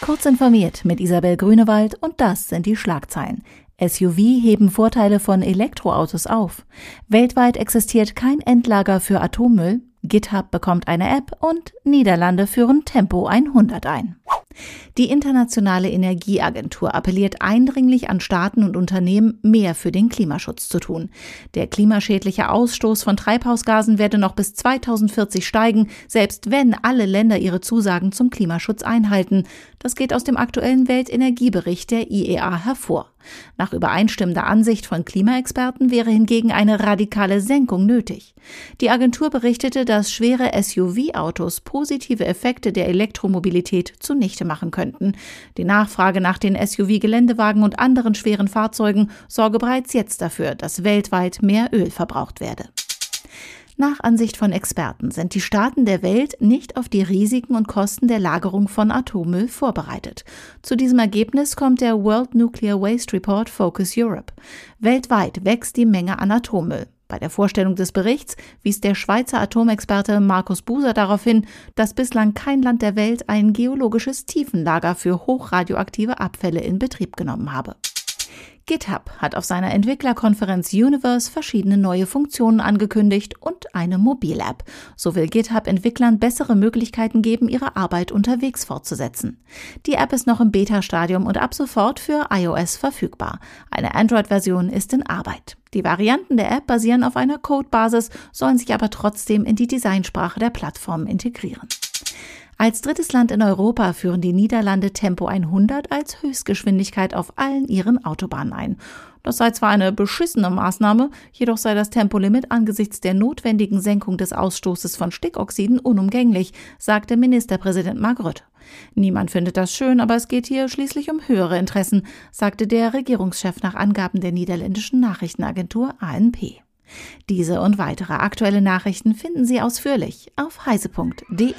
Kurz informiert mit Isabel Grünewald und das sind die Schlagzeilen. SUV heben Vorteile von Elektroautos auf. Weltweit existiert kein Endlager für Atommüll. GitHub bekommt eine App und Niederlande führen Tempo 100 ein. Die Internationale Energieagentur appelliert eindringlich an Staaten und Unternehmen, mehr für den Klimaschutz zu tun. Der klimaschädliche Ausstoß von Treibhausgasen werde noch bis 2040 steigen, selbst wenn alle Länder ihre Zusagen zum Klimaschutz einhalten. Das geht aus dem aktuellen Weltenergiebericht der IEA hervor. Nach übereinstimmender Ansicht von Klimaexperten wäre hingegen eine radikale Senkung nötig. Die Agentur berichtete, dass schwere SUV-Autos positive Effekte der Elektromobilität zunichte machen könnten. Die Nachfrage nach den SUV-Geländewagen und anderen schweren Fahrzeugen sorge bereits jetzt dafür, dass weltweit mehr Öl verbraucht werde. Nach Ansicht von Experten sind die Staaten der Welt nicht auf die Risiken und Kosten der Lagerung von Atommüll vorbereitet. Zu diesem Ergebnis kommt der World Nuclear Waste Report Focus Europe. Weltweit wächst die Menge an Atommüll. Bei der Vorstellung des Berichts wies der Schweizer Atomexperte Markus Buser darauf hin, dass bislang kein Land der Welt ein geologisches Tiefenlager für hochradioaktive Abfälle in Betrieb genommen habe. GitHub hat auf seiner Entwicklerkonferenz Universe verschiedene neue Funktionen angekündigt und eine Mobil-App. So will GitHub Entwicklern bessere Möglichkeiten geben, ihre Arbeit unterwegs fortzusetzen. Die App ist noch im Beta-Stadium und ab sofort für iOS verfügbar. Eine Android-Version ist in Arbeit. Die Varianten der App basieren auf einer Codebasis, sollen sich aber trotzdem in die Designsprache der Plattform integrieren. Als drittes Land in Europa führen die Niederlande Tempo 100 als Höchstgeschwindigkeit auf allen ihren Autobahnen ein. Das sei zwar eine beschissene Maßnahme, jedoch sei das Tempolimit angesichts der notwendigen Senkung des Ausstoßes von Stickoxiden unumgänglich, sagte Ministerpräsident Mark Rutte. Niemand findet das schön, aber es geht hier schließlich um höhere Interessen, sagte der Regierungschef nach Angaben der niederländischen Nachrichtenagentur ANP. Diese und weitere aktuelle Nachrichten finden Sie ausführlich auf heise.de.